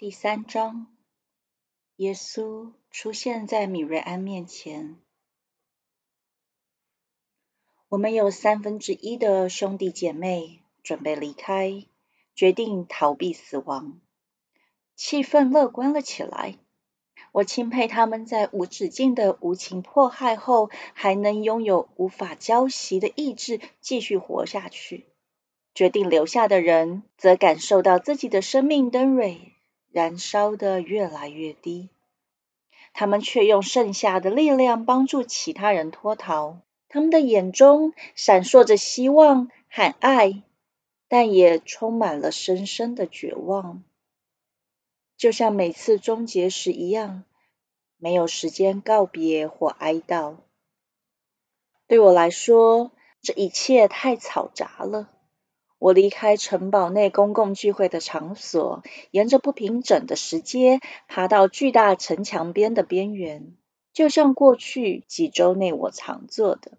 第三章，耶稣出现在米瑞安面前。我们有三分之一的兄弟姐妹准备离开，决定逃避死亡。气氛乐观了起来。我钦佩他们在无止境的无情迫害后，还能拥有无法交习的意志，继续活下去。决定留下的人，则感受到自己的生命灯蕊。燃烧的越来越低，他们却用剩下的力量帮助其他人脱逃。他们的眼中闪烁着希望和爱，但也充满了深深的绝望，就像每次终结时一样，没有时间告别或哀悼。对我来说，这一切太嘈杂了。我离开城堡内公共聚会的场所，沿着不平整的石阶爬到巨大城墙边的边缘，就像过去几周内我常做的。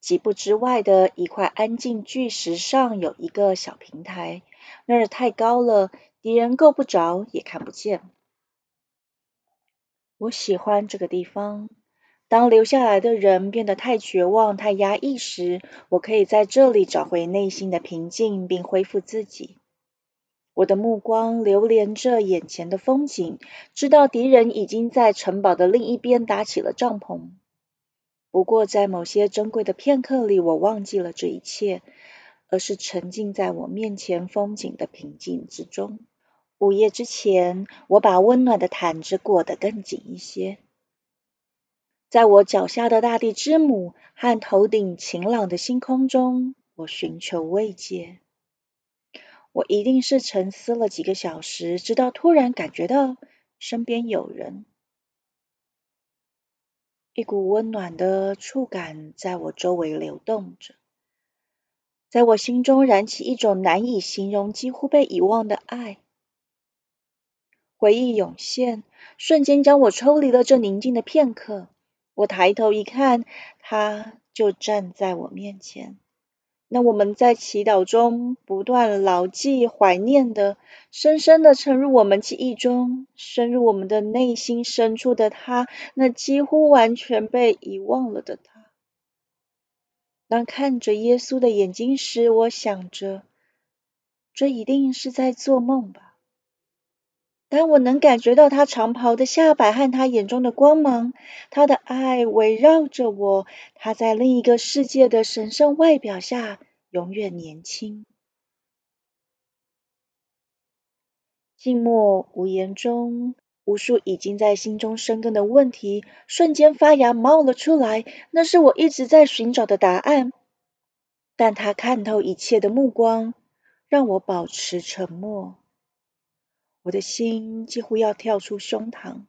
几步之外的一块安静巨石上有一个小平台，那儿太高了，敌人够不着也看不见。我喜欢这个地方。当留下来的人变得太绝望、太压抑时，我可以在这里找回内心的平静，并恢复自己。我的目光流连着眼前的风景，知道敌人已经在城堡的另一边搭起了帐篷。不过，在某些珍贵的片刻里，我忘记了这一切，而是沉浸在我面前风景的平静之中。午夜之前，我把温暖的毯子裹得更紧一些。在我脚下的大地之母和头顶晴朗的星空中，我寻求慰藉。我一定是沉思了几个小时，直到突然感觉到身边有人，一股温暖的触感在我周围流动着，在我心中燃起一种难以形容、几乎被遗忘的爱。回忆涌现，瞬间将我抽离了这宁静的片刻。我抬头一看，他就站在我面前。那我们在祈祷中不断牢记、怀念的，深深的沉入我们记忆中，深入我们的内心深处的他，那几乎完全被遗忘了的他。当看着耶稣的眼睛时，我想着，这一定是在做梦吧。但我能感觉到他长袍的下摆和他眼中的光芒，他的爱围绕着我，他在另一个世界的神圣外表下永远年轻。静默无言中，无数已经在心中生根的问题瞬间发芽冒了出来，那是我一直在寻找的答案。但他看透一切的目光，让我保持沉默。我的心几乎要跳出胸膛。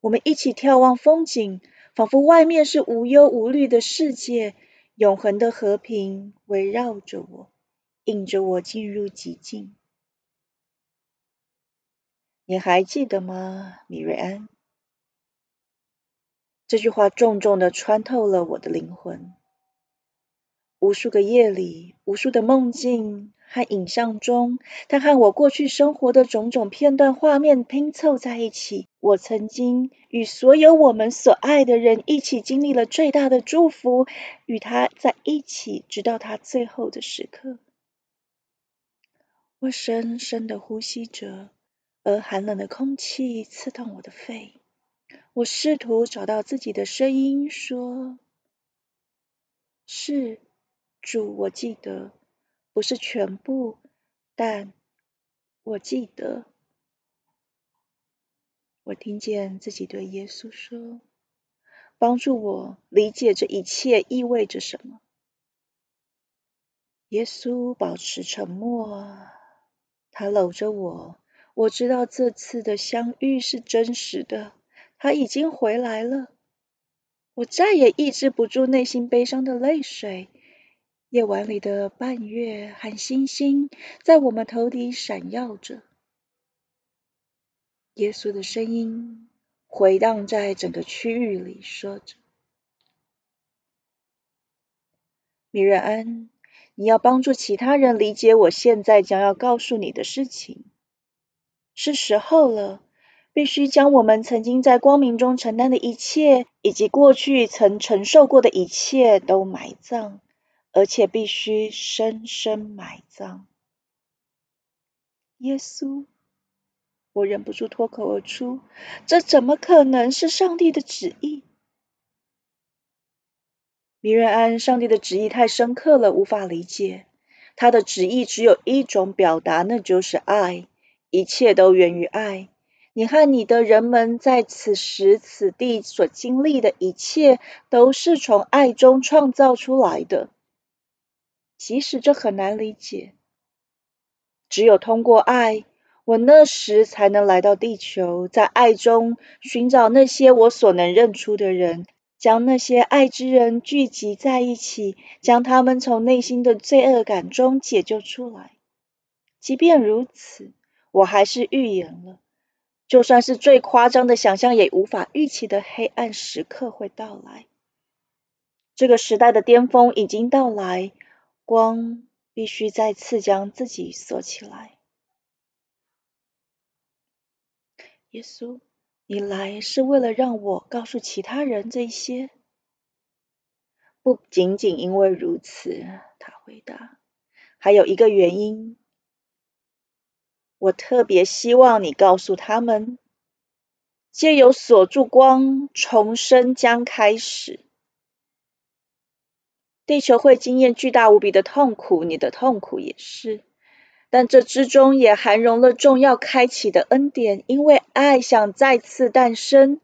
我们一起眺望风景，仿佛外面是无忧无虑的世界，永恒的和平围绕着我，引着我进入寂静。你还记得吗，米瑞安？这句话重重的穿透了我的灵魂。无数个夜里，无数的梦境。和影像中，他和我过去生活的种种片段画面拼凑在一起。我曾经与所有我们所爱的人一起经历了最大的祝福，与他在一起，直到他最后的时刻。我深深的呼吸着，而寒冷的空气刺痛我的肺。我试图找到自己的声音，说：“是主，我记得。”不是全部，但我记得，我听见自己对耶稣说：“帮助我理解这一切意味着什么。”耶稣保持沉默，他搂着我。我知道这次的相遇是真实的，他已经回来了。我再也抑制不住内心悲伤的泪水。夜晚里的半月和星星在我们头顶闪耀着，耶稣的声音回荡在整个区域里，说着：“米瑞安，你要帮助其他人理解我现在将要告诉你的事情。是时候了，必须将我们曾经在光明中承担的一切，以及过去曾承受过的一切都埋葬，而且必须深深埋葬。耶稣，我忍不住脱口而出：“这怎么可能是上帝的旨意？”米瑞安，上帝的旨意太深刻了，无法理解。他的旨意只有一种表达，那就是爱。一切都源于爱。你和你的人们在此时此地所经历的一切，都是从爱中创造出来的。即使这很难理解，只有通过爱，我那时才能来到地球，在爱中寻找那些我所能认出的人，将那些爱之人聚集在一起，将他们从内心的罪恶感中解救出来。即便如此。我还是预言了，就算是最夸张的想象也无法预期的黑暗时刻会到来。这个时代的巅峰已经到来，光必须再次将自己锁起来。耶稣，你来是为了让我告诉其他人这些？不仅仅因为如此，他回答，还有一个原因。我特别希望你告诉他们，借由锁住光，重生将开始。地球会经验巨大无比的痛苦，你的痛苦也是。但这之中也含容了重要开启的恩典，因为爱想再次诞生。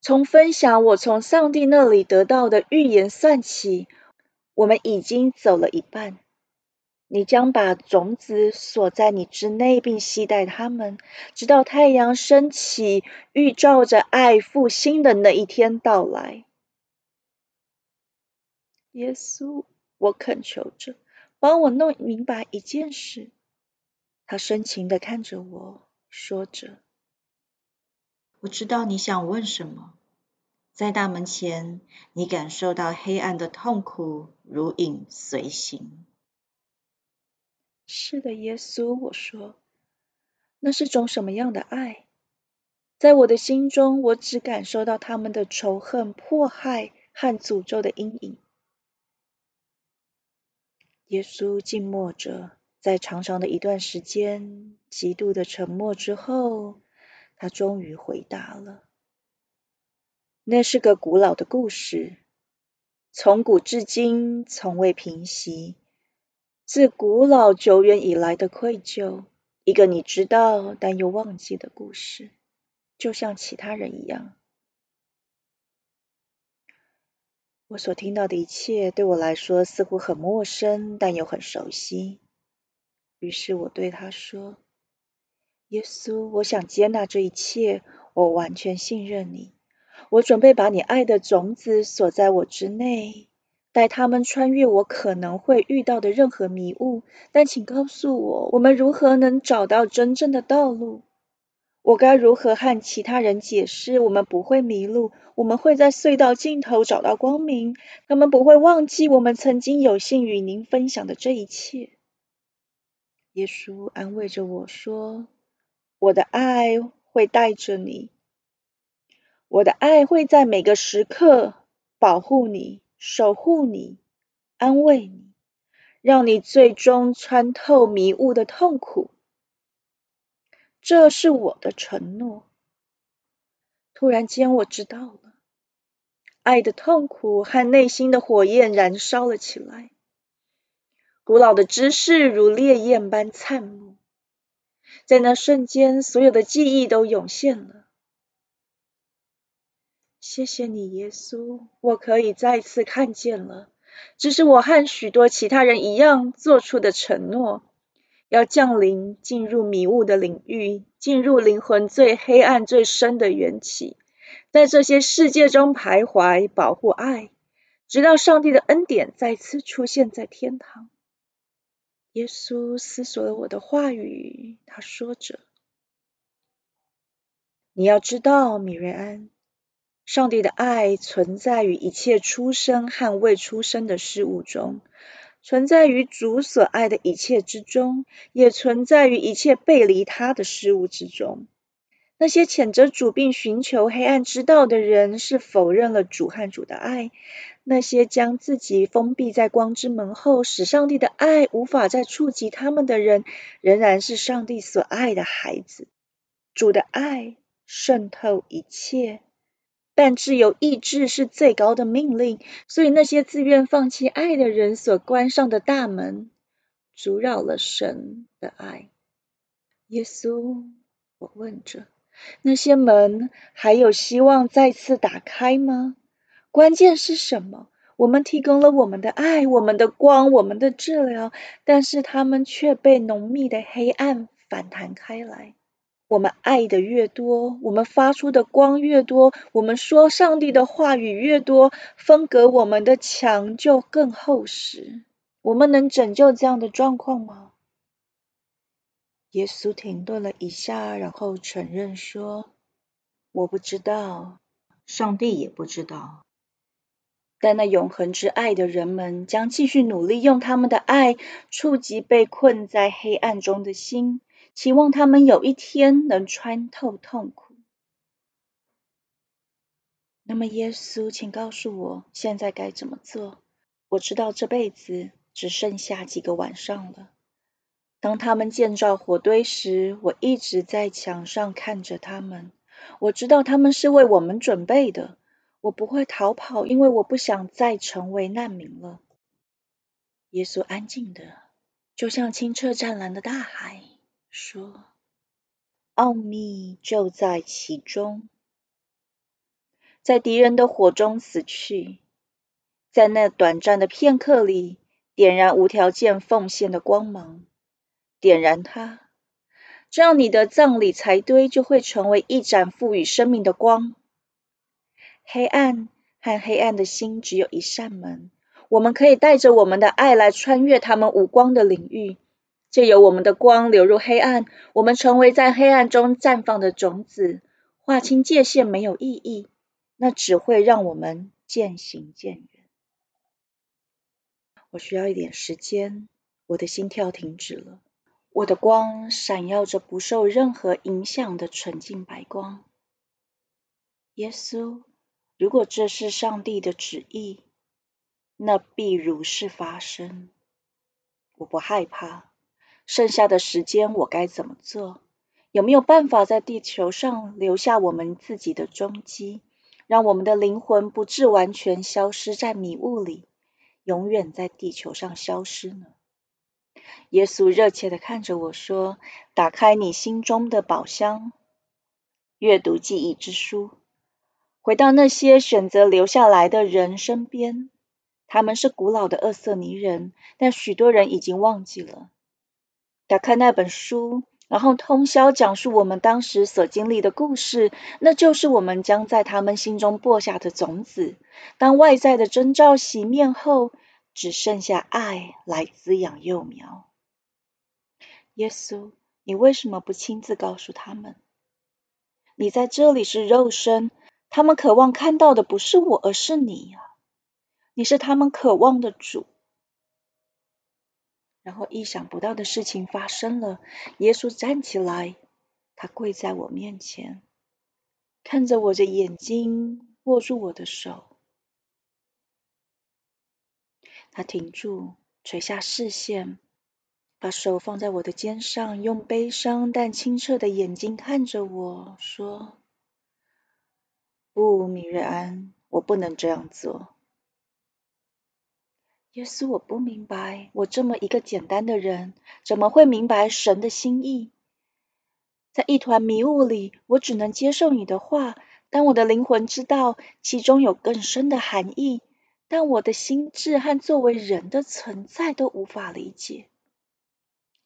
从分享我从上帝那里得到的预言算起，我们已经走了一半。你将把种子锁在你之内，并携带它们，直到太阳升起，预兆着爱复兴的那一天到来。耶稣，我恳求着，帮我弄明白一件事。他深情的看着我，说着：“我知道你想问什么。在大门前，你感受到黑暗的痛苦如影随形。”是的，耶稣，我说，那是种什么样的爱？在我的心中，我只感受到他们的仇恨、迫害和诅咒的阴影。耶稣静默着，在长长的一段时间、极度的沉默之后，他终于回答了：“那是个古老的故事，从古至今从未平息。”自古老久远以来的愧疚，一个你知道但又忘记的故事，就像其他人一样。我所听到的一切对我来说似乎很陌生，但又很熟悉。于是我对他说：“耶稣，我想接纳这一切，我完全信任你，我准备把你爱的种子锁在我之内。”带他们穿越我可能会遇到的任何迷雾，但请告诉我，我们如何能找到真正的道路？我该如何和其他人解释，我们不会迷路，我们会在隧道尽头找到光明？他们不会忘记我们曾经有幸与您分享的这一切。耶稣安慰着我说：“我的爱会带着你，我的爱会在每个时刻保护你。”守护你，安慰你，让你最终穿透迷雾的痛苦。这是我的承诺。突然间，我知道了，爱的痛苦和内心的火焰燃烧了起来。古老的知识如烈焰般灿目，在那瞬间，所有的记忆都涌现了。谢谢你，耶稣，我可以再次看见了。这是我和许多其他人一样做出的承诺：要降临，进入迷雾的领域，进入灵魂最黑暗、最深的缘起，在这些世界中徘徊，保护爱，直到上帝的恩典再次出现在天堂。耶稣思索了我的话语，他说着：“你要知道，米瑞安。”上帝的爱存在于一切出生和未出生的事物中，存在于主所爱的一切之中，也存在于一切背离他的事物之中。那些谴责主并寻求黑暗之道的人，是否认了主和主的爱；那些将自己封闭在光之门后，使上帝的爱无法再触及他们的人，仍然是上帝所爱的孩子。主的爱渗透一切，但自由意志是最高的命令。所以，那些自愿放弃爱的人所关上的大门，阻扰了神的爱。耶稣，我问着。那些门还有希望再次打开吗？关键是什么？我们提供了我们的爱、我们的光、我们的治疗，但是他们却被浓密的黑暗反弹开来。我们爱的越多，我们发出的光越多，我们说上帝的话语越多，分隔我们的墙就更厚实。我们能拯救这样的状况吗？耶稣停顿了一下，然后承认说：“我不知道，上帝也不知道。但那永恒之爱的人们将继续努力，用他们的爱触及被困在黑暗中的心，期望他们有一天能穿透痛苦。那么，耶稣，请告诉我，现在该怎么做？我知道这辈子只剩下几个晚上了。”当他们建造火堆时，我一直在墙上看着他们。我知道他们是为我们准备的。我不会逃跑，因为我不想再成为难民了。耶稣安静的，就像清澈湛蓝的大海，说：“奥秘就在其中，在敌人的火中死去，在那短暂的片刻里，点燃无条件奉献的光芒。”点燃它，这样你的葬礼柴堆就会成为一盏赋予生命的光。黑暗和黑暗的心只有一扇门，我们可以带着我们的爱来穿越他们无光的领域，借由我们的光流入黑暗，我们成为在黑暗中绽放的种子。划清界限没有意义，那只会让我们渐行渐远。我需要一点时间，我的心跳停止了。我的光闪耀着不受任何影响的纯净白光。耶稣，如果这是上帝的旨意，那必如是发生。我不害怕。剩下的时间我该怎么做？有没有办法在地球上留下我们自己的踪迹，让我们的灵魂不致完全消失在迷雾里，永远在地球上消失呢？耶稣热切的看着我说：“打开你心中的宝箱，阅读记忆之书，回到那些选择留下来的人身边。他们是古老的厄瑟尼人，但许多人已经忘记了。打开那本书，然后通宵讲述我们当时所经历的故事，那就是我们将在他们心中播下的种子。当外在的征兆熄灭后，只剩下爱来滋养幼苗。”耶稣，你为什么不亲自告诉他们？你在这里是肉身，他们渴望看到的不是我，而是你呀！你是他们渴望的主。然后意想不到的事情发生了，耶稣站起来，他跪在我面前，看着我的眼睛，握住我的手，他停住，垂下视线。把手放在我的肩上，用悲伤但清澈的眼睛看着我说：“不，米瑞安，我不能这样做。”耶稣，我不明白，我这么一个简单的人，怎么会明白神的心意？在一团迷雾里，我只能接受你的话，但我的灵魂知道其中有更深的含义，但我的心智和作为人的存在都无法理解。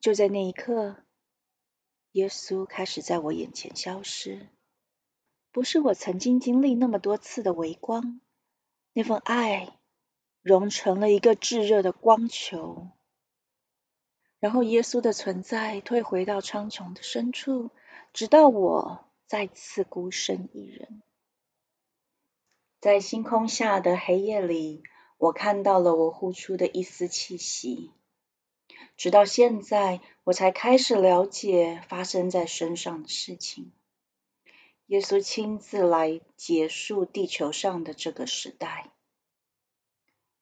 就在那一刻，耶稣开始在我眼前消失。不是我曾经经历那么多次的微光，那份爱融成了一个炙热的光球，然后耶稣的存在退回到苍穹的深处，直到我再次孤身一人，在星空下的黑夜里，我看到了我呼出的一丝气息。直到现在，我才开始了解发生在身上的事情。耶稣亲自来结束地球上的这个时代。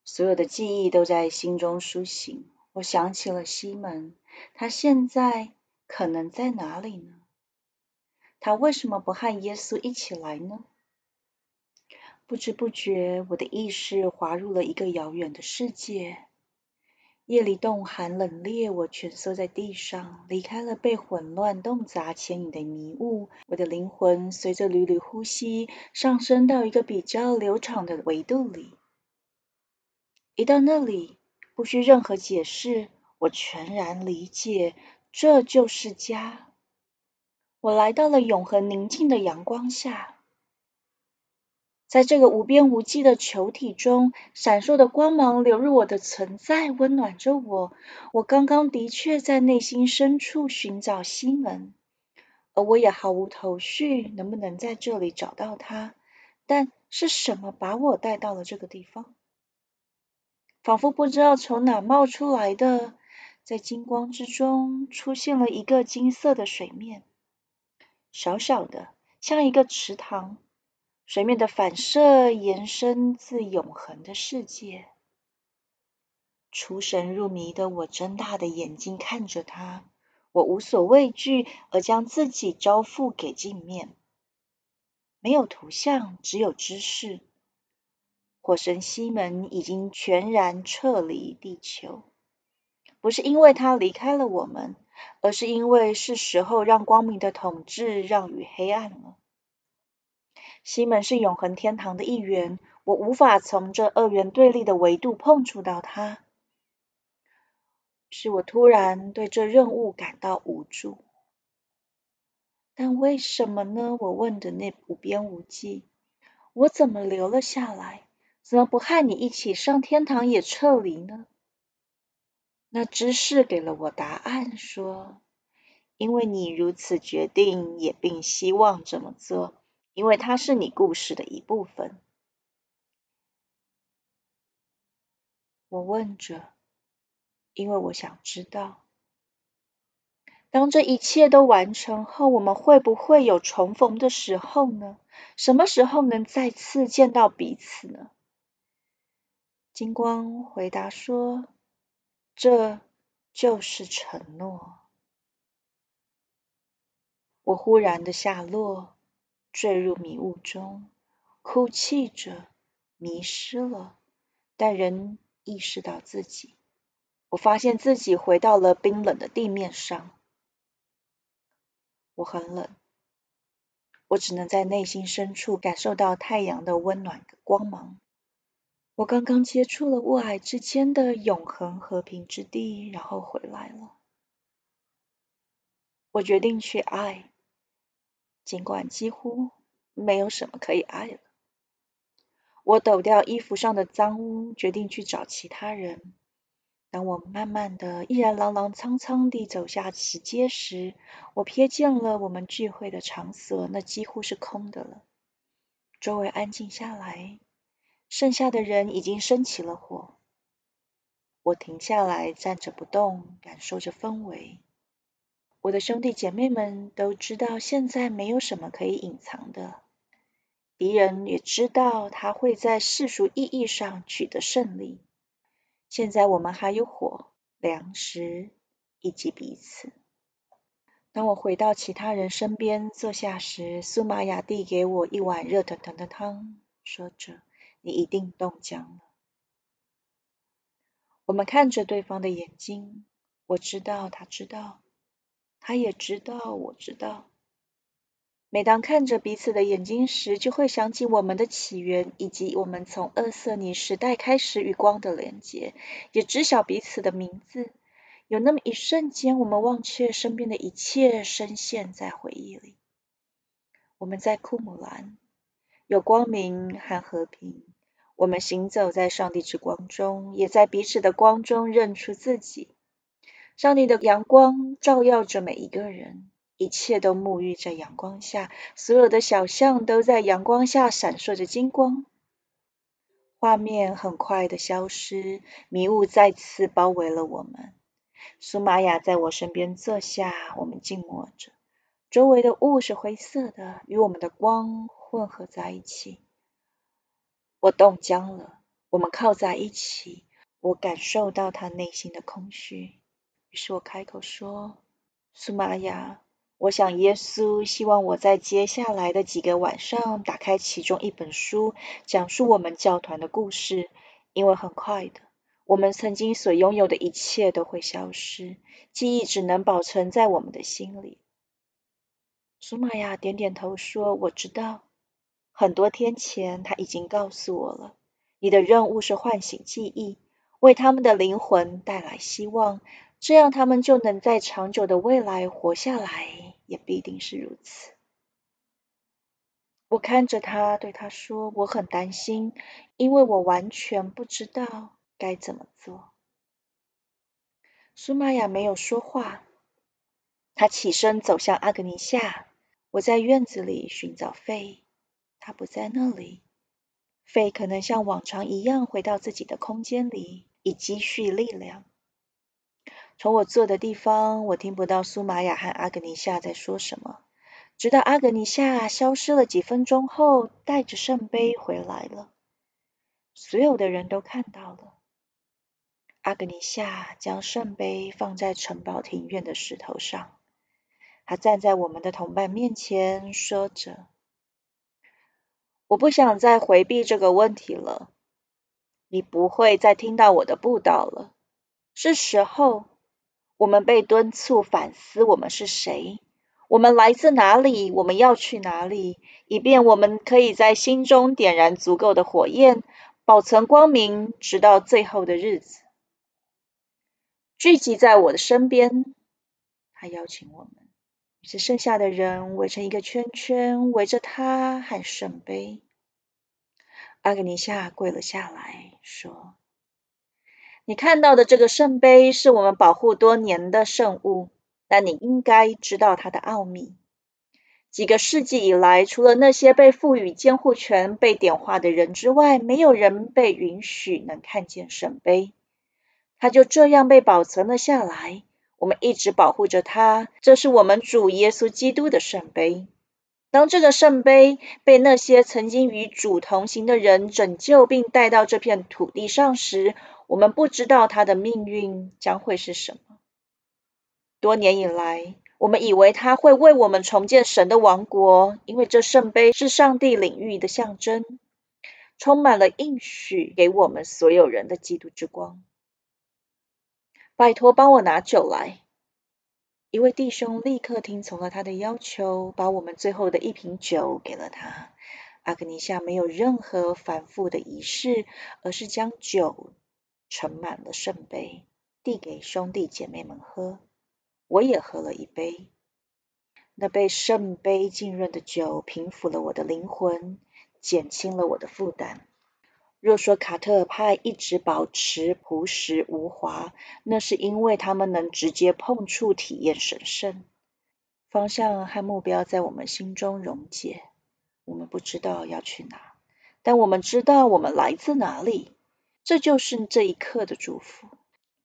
所有的记忆都在心中苏醒。我想起了西门，他现在可能在哪里呢？他为什么不和耶稣一起来呢？不知不觉，我的意识滑入了一个遥远的世界。夜里冻寒冷冽，我蜷缩在地上，离开了被混乱动杂牵引的迷雾。我的灵魂随着缕缕呼吸上升到一个比较流畅的维度里。一到那里，不需任何解释，我全然理解，这就是家。我来到了永恒宁静的阳光下，在这个无边无际的球体中，闪烁的光芒流入我的存在，温暖着我。我刚刚的确在内心深处寻找西门，而我也毫无头绪能不能在这里找到他。但是什么把我带到了这个地方？仿佛不知道从哪冒出来的，在金光之中出现了一个金色的水面，小小的，像一个池塘。水面的反射延伸自永恒的世界。出神入迷的我睁大的眼睛看着它，我无所畏惧，而将自己交付给镜面。没有图像，只有知识。火神西门已经全然撤离地球，不是因为他离开了我们，而是因为是时候让光明的统治让与黑暗了。西门是永恒天堂的一员，我无法从这二元对立的维度碰触到他，是我突然对这任务感到无助。但为什么呢？我问的那无边无际，我怎么留了下来？怎么不和你一起上天堂也撤离呢？那知识给了我答案，说：因为你如此决定，也并希望这么做，因为它是你故事的一部分。我问着，因为我想知道，当这一切都完成后，我们会不会有重逢的时候呢？什么时候能再次见到彼此呢？金光回答说：“这就是承诺。”我忽然的下落，坠入迷雾中，哭泣着，迷失了，但仍意识到自己。我发现自己回到了冰冷的地面上。我很冷，我只能在内心深处感受到太阳的温暖光芒。我刚刚接触了雾霭之间的永恒和平之地，然后回来了。我决定去爱，尽管几乎没有什么可以爱了。我抖掉衣服上的脏污，决定去找其他人。当我慢慢的、依然踉踉跄跄地走下石阶时，我瞥见了我们聚会的场所，那几乎是空的了。周围安静下来。剩下的人已经升起了火。我停下来，站着不动，感受着氛围。我的兄弟姐妹们都知道，现在没有什么可以隐藏的。敌人也知道他会在世俗意义上取得胜利。现在我们还有火、粮食以及彼此。当我回到其他人身边坐下时，苏玛雅递给我一碗热腾腾的汤，说着。你一定冻僵了。我们看着对方的眼睛，我知道他知道，他也知道我知道。每当看着彼此的眼睛时，就会想起我们的起源，以及我们从厄瑟尼时代开始与光的连接，也知晓彼此的名字。有那么一瞬间，我们忘却身边的一切，深陷在回忆里。我们在库姆兰。有光明和和平，我们行走在上帝之光中，也在彼此的光中认出自己。上帝的阳光照耀着每一个人，一切都沐浴在阳光下，所有的小巷都在阳光下闪烁着金光。画面很快的消失，迷雾再次包围了我们。苏玛雅在我身边坐下，我们静默着。周围的雾是灰色的，与我们的光混合在一起。我冻僵了。我们靠在一起，我感受到他内心的空虚。于是我开口说：“苏玛雅，我想耶稣希望我在接下来的几个晚上打开其中一本书，讲述我们教团的故事，因为很快的，我们曾经所拥有的一切都会消失，记忆只能保存在我们的心里。”苏玛雅点点头说：“我知道，很多天前他已经告诉我了。”你的任务是唤醒记忆，为他们的灵魂带来希望，这样他们就能在长久的未来活下来，也必定是如此。我看着他，对他说：“我很担心，因为我完全不知道该怎么做。”苏玛雅没有说话，他起身走向阿格尼夏。我在院子里寻找费，他不在那里。费可能像往常一样回到自己的空间里，以积蓄力量。从我坐的地方，我听不到苏玛雅和阿格尼夏在说什么，直到阿格尼夏消失了几分钟后，带着圣杯回来了。所有的人都看到了，阿格尼夏将圣杯放在城堡庭院的石头上，他站在我们的同伴面前，说着。我不想再回避这个问题了。你不会再听到我的布道了。是时候，我们被敦促反思：我们是谁？我们来自哪里？我们要去哪里？以便我们可以在心中点燃足够的火焰，保存光明，直到最后的日子。聚集在我的身边，他邀请我们。是剩下的人围成一个圈圈，围着他和圣杯。阿格尼夏跪了下来，说：“你看到的这个圣杯是我们保护多年的圣物，但你应该知道它的奥秘。几个世纪以来，除了那些被赋予监护权、被点化的人之外，没有人被允许能看见圣杯。它就这样被保存了下来。”我们一直保护着它，这是我们主耶稣基督的圣杯。当这个圣杯被那些曾经与主同行的人拯救并带到这片土地上时，我们不知道它的命运将会是什么。多年以来，我们以为它会为我们重建神的王国，因为这圣杯是上帝领域的象征，充满了应许给我们所有人的基督之光。拜托，帮我拿酒来。一位弟兄立刻听从了他的要求，把我们最后的一瓶酒给了他。阿格尼夏没有任何繁复的仪式，而是将酒盛满了圣杯，递给兄弟姐妹们喝。我也喝了一杯。那被圣杯浸润的酒平抚了我的灵魂，减轻了我的负担。若说卡特尔派一直保持朴实无华，那是因为他们能直接碰触、体验神圣方向和目标，在我们心中溶解。我们不知道要去哪，但我们知道我们来自哪里。这就是这一刻的祝福。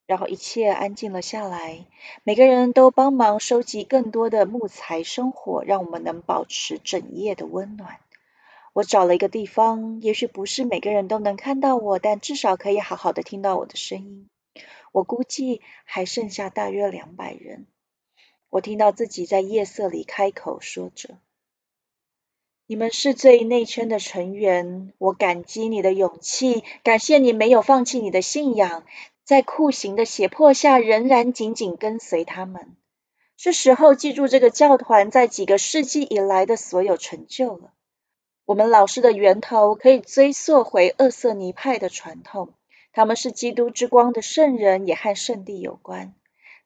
然后一切安静了下来，每个人都帮忙收集更多的木材生火，让我们能保持整夜的温暖。我找了一个地方，也许不是每个人都能看到我，但至少可以好好的听到我的声音。我估计还剩下大约两百人。我听到自己在夜色里开口说着：“你们是最内圈的成员，我感激你的勇气，感谢你没有放弃你的信仰，在酷刑的胁迫下仍然紧紧跟随他们。是时候记住这个教团在几个世纪以来的所有成就了。”我们老师的源头可以追溯回厄瑟尼派的传统，他们是基督之光的圣人，也和圣地有关。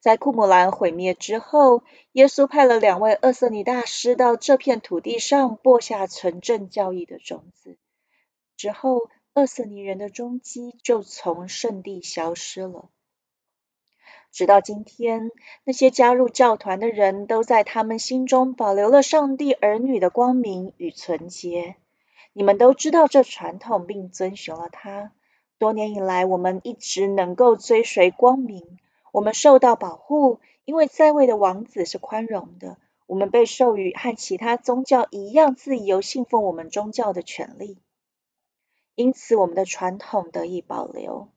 在库姆兰毁灭之后，耶稣派了两位厄瑟尼大师到这片土地上播下纯正教义的种子。之后，厄瑟尼人的踪迹就从圣地消失了。直到今天，那些加入教团的人都在他们心中保留了上帝儿女的光明与纯洁。你们都知道这传统并遵循了它。多年以来，我们一直能够追随光明。我们受到保护，因为在位的王子是宽容的。我们被授予和其他宗教一样自由信奉我们宗教的权利，因此我们的传统得以保留。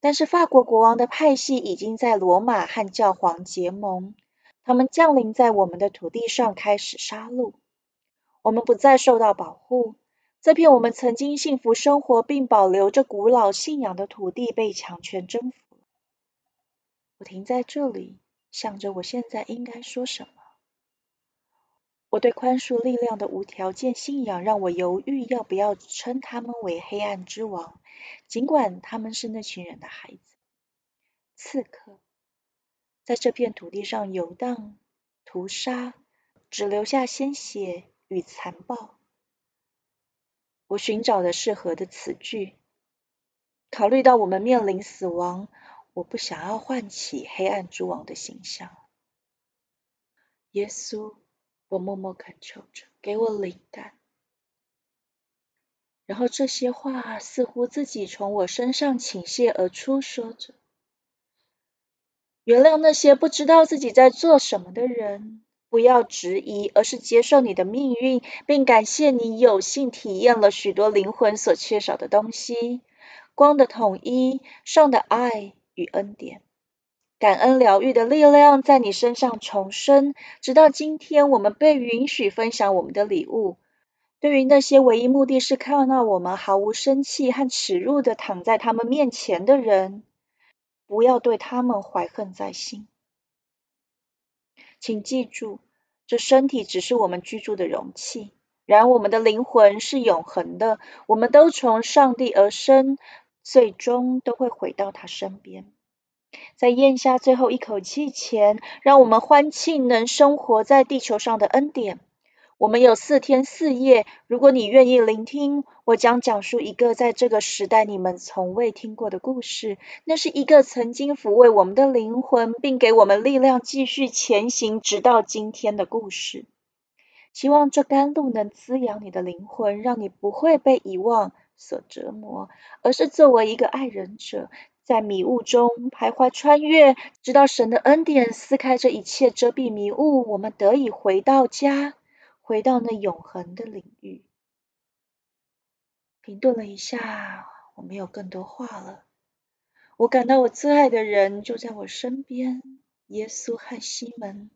但是法国国王的派系已经在罗马和教皇结盟，他们降临在我们的土地上，开始杀戮。我们不再受到保护。这片我们曾经幸福生活并保留着古老信仰的土地被强权征服。我停在这里，想着我现在应该说什么。我对宽恕力量的无条件信仰让我犹豫要不要称他们为黑暗之王，尽管他们是那群人的孩子。刺客在这片土地上游荡、屠杀，只留下鲜血与残暴。我寻找的适合的词句。考虑到我们面临死亡，我不想要唤起黑暗之王的形象。耶稣，我默默恳求着，给我灵感。然后这些话似乎自己从我身上倾泻而出，说着：“原谅那些不知道自己在做什么的人。”不要质疑，而是接受你的命运，并感谢你有幸体验了许多灵魂所缺少的东西：光的统一、上的爱与恩典。感恩疗愈的力量在你身上重生，直到今天，我们被允许分享我们的礼物。对于那些唯一目的是看到我们毫无生气和耻辱的躺在他们面前的人，不要对他们怀恨在心。请记住，这身体只是我们居住的容器，然而我们的灵魂是永恒的。我们都从上帝而生，最终都会回到他身边。在咽下最后一口气前，让我们欢庆能生活在地球上的恩典。我们有四天四夜。如果你愿意聆听，我将讲述一个在这个时代你们从未听过的故事。那是一个曾经抚慰我们的灵魂，并给我们力量继续前行直到今天的故事。希望这甘露能滋养你的灵魂，让你不会被遗忘所折磨，而是作为一个爱人者，在迷雾中徘徊穿越，直到神的恩典撕开这一切遮蔽迷雾，我们得以回到家。回到那永恒的领域。停顿了一下，我没有更多话了。我感到我最爱的人就在我身边，耶稣和西门，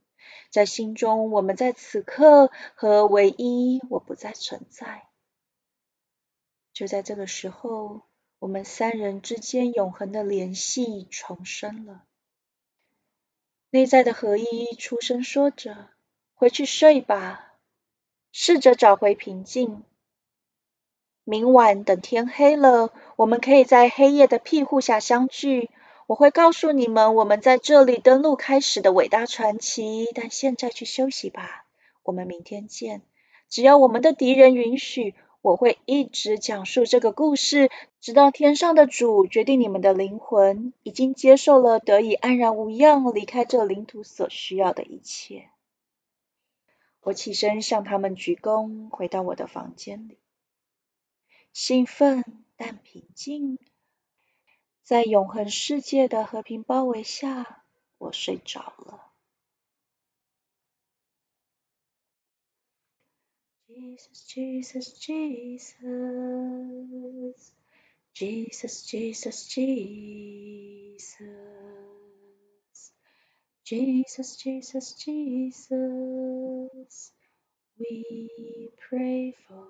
在心中，我们在此刻和唯一，我不再存在。就在这个时候，我们三人之间永恒的联系重生了。内在的合一出声说着：“回去睡吧。”试着找回平静。明晚等天黑了，我们可以在黑夜的庇护下相聚。我会告诉你们我们在这里登陆开始的伟大传奇。但现在去休息吧，我们明天见。只要我们的敌人允许，我会一直讲述这个故事，直到天上的主决定你们的灵魂已经接受了，得以安然无恙离开这领土所需要的一切。我起身向他们鞠躬，回到我的房间里，兴奋但平静。在永恒世界的和平包围下，我睡着了。Jesus, Jesus, Jesus, Jesus, Jesus, Jesus. Jesus, Jesus, Jesus, we pray for.